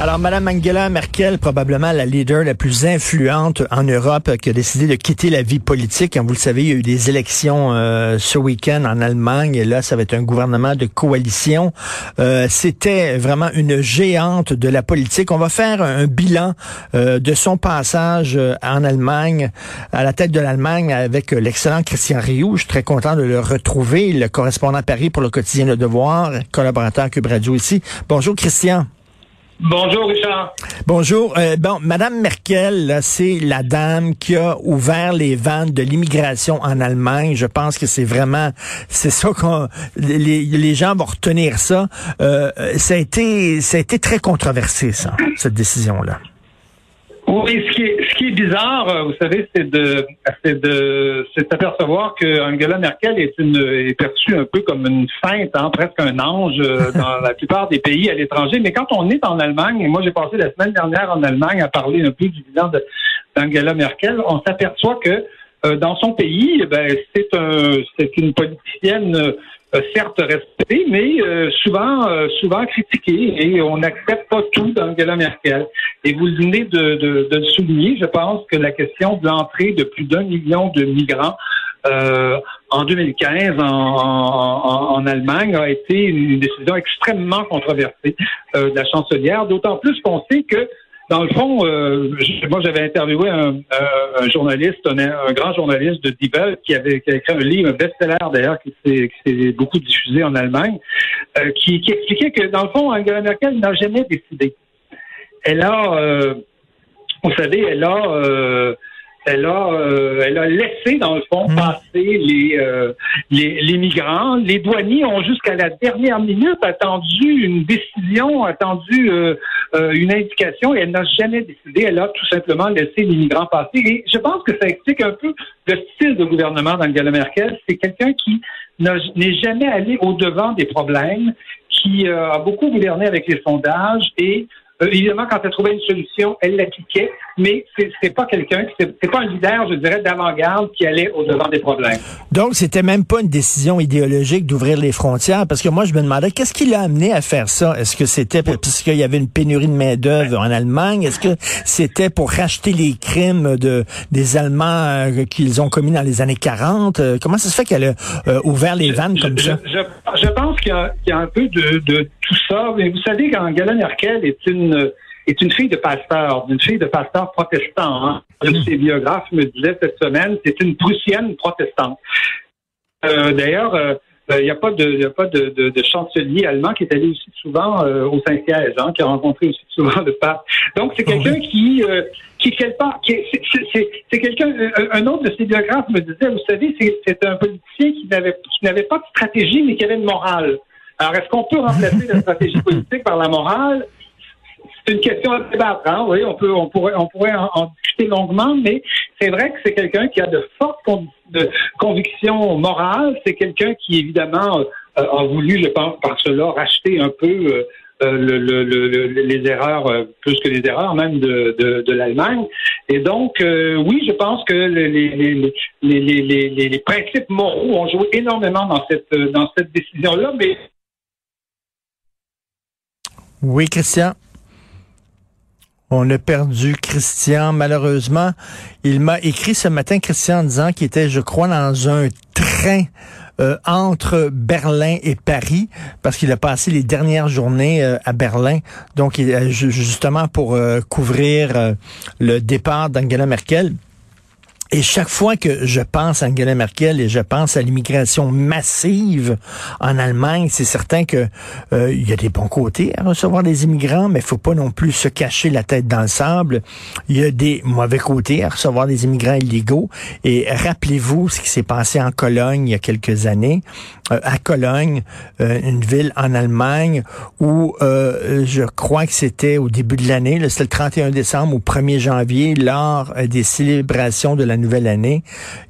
Alors, Madame Angela Merkel, probablement la leader la plus influente en Europe, qui a décidé de quitter la vie politique. Comme vous le savez, il y a eu des élections euh, ce week-end en Allemagne, et là, ça va être un gouvernement de coalition. Euh, C'était vraiment une géante de la politique. On va faire un bilan euh, de son passage euh, en Allemagne, à la tête de l'Allemagne, avec l'excellent Christian Rioux. Je suis très content de le retrouver, le correspondant à Paris pour le quotidien Le Devoir, collaborateur Cube Radio ici. Bonjour, Christian. Bonjour, Richard. Bonjour. Euh, bon, Madame Merkel, c'est la dame qui a ouvert les vannes de l'immigration en Allemagne. Je pense que c'est vraiment, c'est ça qu'on, les, les, gens vont retenir ça. Euh, ça a été, ça a été très controversé, ça, cette décision-là. Oui, ce qui est, ce qui est bizarre, euh, vous savez, c'est de, c'est de, c'est d'apercevoir que Angela Merkel est une, est perçue un peu comme une sainte, hein, presque un ange euh, dans la plupart des pays à l'étranger. Mais quand on est en Allemagne, et moi j'ai passé la semaine dernière en Allemagne à parler un peu du bilan d'Angela Merkel, on s'aperçoit que euh, dans son pays, eh ben, c'est un, c'est une politicienne euh, certes respecté, mais euh, souvent euh, souvent et on n'accepte pas tout d'Angela Merkel. Et vous venez de, le souligner, je pense que la question de l'entrée de plus d'un million de migrants en 2015 en, en, en, Allemagne a été une décision extrêmement controversée de la chancelière, d'autant plus qu'on sait que dans le fond, euh, moi j'avais interviewé un, un journaliste, un, grand journaliste de Die qui avait, qui écrit un livre, un best-seller d'ailleurs, qui s'est beaucoup diffusé en Allemagne, euh, qui, qui, expliquait que dans le fond, Angela Merkel n'a jamais décidé. Elle a, euh, vous savez, elle a elle a, euh, elle a laissé, dans le fond, hmm. passer les, euh, les, les, migrants. Les douaniers ont jusqu'à la dernière minute attendu une décision, attendu euh, une indication et elle n'a jamais décidé. Elle a tout simplement laissé les migrants passer. Et je pense que ça explique un peu le style de gouvernement d'Angela Merkel. C'est quelqu'un qui n'est jamais allé au-devant des problèmes, qui a beaucoup gouverné avec les sondages et évidemment, quand elle trouvait une solution, elle l'appliquait, mais c'est pas quelqu'un, c'est pas un leader, je dirais, d'avant-garde qui allait au-devant des problèmes. Donc, c'était même pas une décision idéologique d'ouvrir les frontières, parce que moi, je me demandais, qu'est-ce qui l'a amené à faire ça? Est-ce que c'était parce qu'il y avait une pénurie de main-d'œuvre en Allemagne? Est-ce que c'était pour racheter les crimes de, des Allemands euh, qu'ils ont commis dans les années 40? Euh, comment ça se fait qu'elle a ouvert les vannes comme ça? Je, pense qu'il y, y, a un peu de, de tout ça. Mais vous savez, qu'Angela Merkel est une est une fille de pasteur, une fille de pasteur protestant. Hein. Un de ses biographes me disait cette semaine, c'est une prussienne protestante. Euh, d'ailleurs, il euh, n'y euh, a pas de, y a pas de, de, chancelier allemand qui est allé aussi souvent euh, au Saint-Siège, hein, qui a rencontré aussi souvent le pape. Donc c'est quelqu'un qui qui quelque part, c'est quelqu'un. Un autre de ses biographes me disait, vous savez, c'est un politicien qui n'avait qui n'avait pas de stratégie, mais qui avait une morale. Alors, est-ce qu'on peut remplacer la stratégie politique par la morale? C'est une question à débattre, hein? Oui, on peut, on pourrait, on pourrait en, discuter longuement, mais c'est vrai que c'est quelqu'un qui a de fortes convictions morales. C'est quelqu'un qui, évidemment, euh, a voulu, je pense, par cela, racheter un peu euh, euh, le, les erreurs, plus que les erreurs même de, de, de l'Allemagne. Et donc, oui, je pense que les, les, les, les, principes moraux ont joué énormément dans cette, dans cette décision-là, mais oui, Christian. On a perdu Christian, malheureusement. Il m'a écrit ce matin, Christian, en disant qu'il était, je crois, dans un train euh, entre Berlin et Paris, parce qu'il a passé les dernières journées euh, à Berlin, donc il, justement pour euh, couvrir le départ d'Angela Merkel. Et chaque fois que je pense à Angela Merkel et je pense à l'immigration massive en Allemagne, c'est certain que euh, il y a des bons côtés à recevoir des immigrants, mais faut pas non plus se cacher la tête dans le sable. Il y a des mauvais côtés à recevoir des immigrants illégaux. Et rappelez-vous ce qui s'est passé en Cologne il y a quelques années. Euh, à Cologne, euh, une ville en Allemagne, où je crois que c'était au début de l'année, c'était le 31 décembre ou 1er janvier, lors des célébrations de la nouvelle année,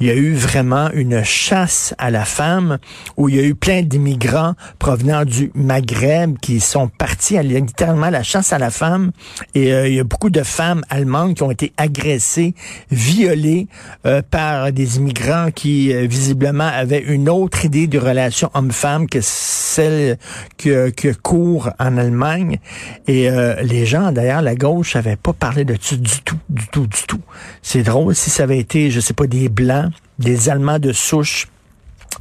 il y a eu vraiment une chasse à la femme où il y a eu plein d'immigrants provenant du Maghreb qui sont partis à littéralement la chasse à la femme et euh, il y a beaucoup de femmes allemandes qui ont été agressées, violées euh, par des immigrants qui euh, visiblement avaient une autre idée de relation homme-femme que celle que, que court en Allemagne et les gens d'ailleurs la gauche n'avaient pas parlé de ça du tout, du tout, du tout. C'est drôle si ça avait été, je sais pas, des blancs, des Allemands de souche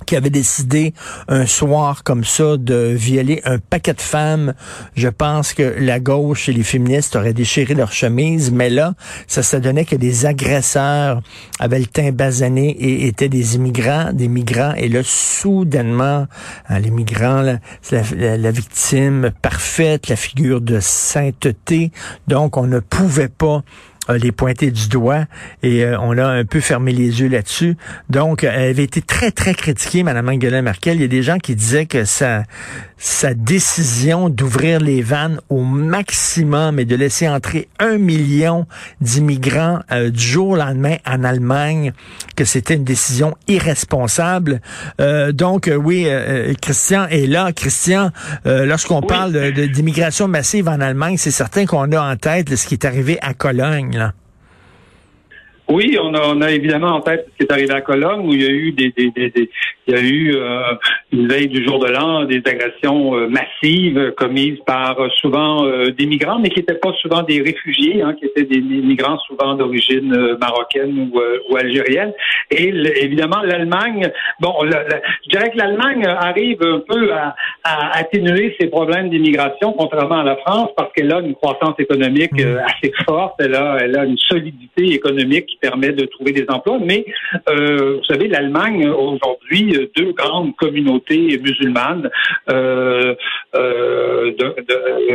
qui avait décidé un soir comme ça de violer un paquet de femmes, je pense que la gauche et les féministes auraient déchiré leur chemise, mais là, ça se donnait que des agresseurs avaient le teint basané et étaient des immigrants, des migrants, et là, soudainement, hein, les migrants, c'est la, la victime parfaite, la figure de sainteté, donc on ne pouvait pas les pointer du doigt et euh, on a un peu fermé les yeux là-dessus. Donc, elle avait été très, très critiquée, Mme Angela Merkel. Il y a des gens qui disaient que sa, sa décision d'ouvrir les vannes au maximum et de laisser entrer un million d'immigrants euh, du jour au lendemain en Allemagne, que c'était une décision irresponsable. Euh, donc, oui, Christian est là. Christian, lorsqu'on parle d'immigration massive en Allemagne, c'est certain qu'on a en tête ce qui est arrivé à Cologne. Oui, on a, on a évidemment en tête ce qui est arrivé à Cologne, où il y a eu des, des, des, il y a eu euh, une veille du jour de l'an des agressions euh, massives commises par euh, souvent des migrants, mais qui n'étaient pas souvent des réfugiés, hein, qui étaient des migrants souvent d'origine marocaine ou, ou, algérienne. Et évidemment, l'Allemagne, bon, je dirais que l'Allemagne arrive un peu à, à atténuer ses problèmes d'immigration, contrairement à la France, parce qu'elle a une croissance économique mmh. assez forte, elle a, elle a une solidité économique permet de trouver des emplois. Mais euh, vous savez, l'Allemagne aujourd'hui, deux grandes communautés musulmanes euh, euh,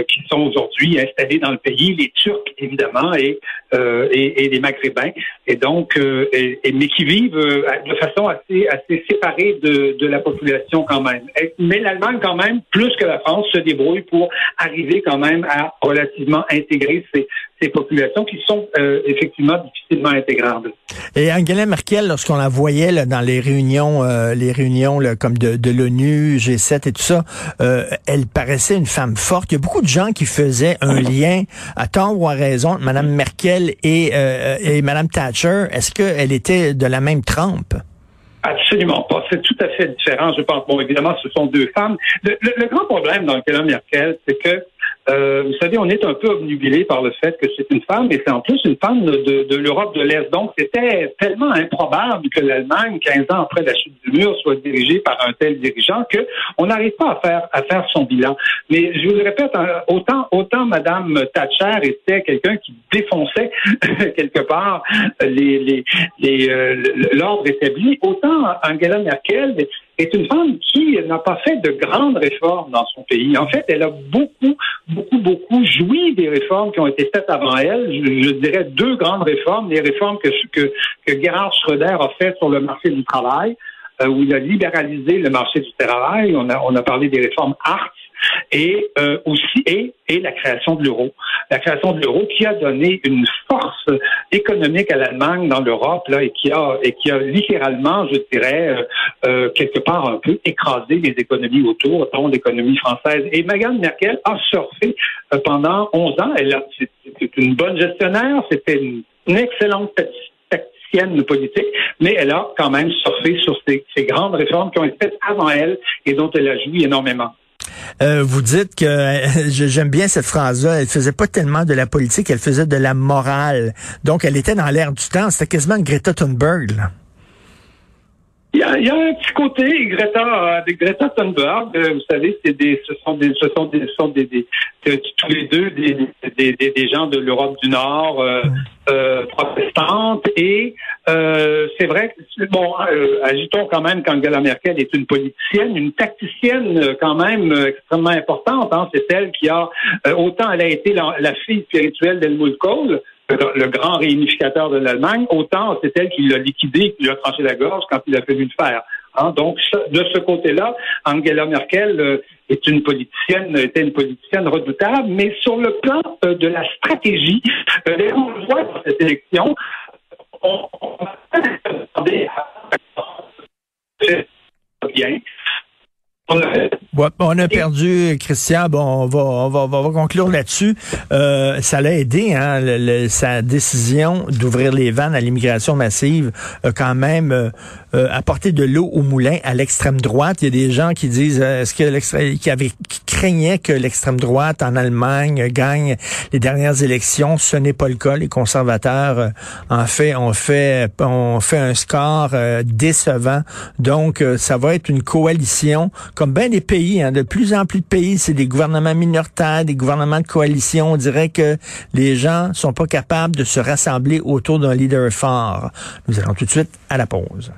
qui sont aujourd'hui installées dans le pays, les Turcs évidemment et et, les Maghrébins, et donc et, mais qui vivent de façon assez assez séparée de, de la population quand même. Mais l'Allemagne quand même, plus que la France, se débrouille pour arriver quand même à relativement intégrer ces, ces populations qui sont effectivement difficilement intégrées et Angela Merkel, lorsqu'on la voyait là, dans les réunions, euh, les réunions là, comme de, de l'ONU, G7 et tout ça, euh, elle paraissait une femme forte. Il y a beaucoup de gens qui faisaient un lien, à tort ou à raison, entre Mme Merkel et, euh, et Mme Thatcher. Est-ce qu'elle était de la même trempe? Absolument pas. C'est tout à fait différent. Je pense, bon, évidemment, ce sont deux femmes. Le, le, grand problème dans Angela Merkel, c'est que euh, vous savez, on est un peu obnubilé par le fait que c'est une femme, et c'est en plus une femme de, l'Europe de l'Est. Donc, c'était tellement improbable que l'Allemagne, 15 ans après la chute du mur, soit dirigée par un tel dirigeant que on n'arrive pas à faire à faire son bilan. Mais je vous le répète, hein, autant autant Madame Thatcher était quelqu'un qui défonçait quelque part les les, les euh, l'ordre établi, autant Angela Merkel est une femme qui n'a pas fait de grandes réformes dans son pays. En fait, elle a beaucoup, beaucoup, beaucoup joui des réformes qui ont été faites avant elle. Je, dirais deux grandes réformes, les réformes que, que, que Gerhard Schröder a faites sur le marché du travail, où il a libéralisé le marché du travail. On a, on a parlé des réformes Hartz et euh, aussi et, et la création de l'euro. La création de l'euro qui a donné une force économique à l'Allemagne dans l'Europe là et qui a et qui a littéralement, je dirais, euh, euh quelque part un peu écrasé les économies autour, dont l'économie française. Et Meghan Merkel a surfé euh, pendant 11 ans. Elle c'est une bonne gestionnaire, c'était une, excellente politique, mais elle a quand même surfé sur ces, ces grandes réformes qui ont été faites avant elle et dont elle a joui énormément. Euh, vous dites que j'aime bien cette phrase-là. Elle faisait pas tellement de la politique, elle faisait de la morale. Donc, elle était dans l'air du temps. C'était quasiment une Greta Thunberg. Là. Il y, a, il y, a, un petit côté Greta, euh, Greta Thunberg. Euh, vous savez, c'est des, ce sont des, ce sont des, ce sont des, des, tous les deux des, des, des, gens de l'Europe du Nord euh, euh et euh, c'est vrai que bon, agitons quand même qu'Angela Merkel est une politicienne, une tacticienne quand même extrêmement importante. Hein. C'est elle qui a autant elle a été la, fille spirituelle d'Helmut Kohl le grand réunificateur de l'Allemagne, autant c'est elle qui l'a liquidé, qui lui a tranché la gorge quand il a fallu le faire. Hein. Donc, de ce côté-là, Angela Merkel euh, est une politicienne, était une politicienne redoutable, mais sur le plan euh, de la stratégie, euh, on voit cette élection, on, on a perdu Christian. Bon, on va, on va, on va conclure là-dessus. Euh, ça l'a aidé, hein, sa décision d'ouvrir les vannes à l'immigration massive a quand même euh, euh, apporté de l'eau au moulin à l'extrême droite. Il y a des gens qui disent, est-ce que qui, avait, qui craignaient que l'extrême droite en Allemagne gagne les dernières élections. Ce n'est pas le cas. Les conservateurs, en fait, ont fait, ont fait un score décevant. Donc, ça va être une coalition comme bien des pays, hein, de plus en plus de pays, c'est des gouvernements minoritaires, des gouvernements de coalition. On dirait que les gens sont pas capables de se rassembler autour d'un leader fort. Nous allons tout de suite à la pause.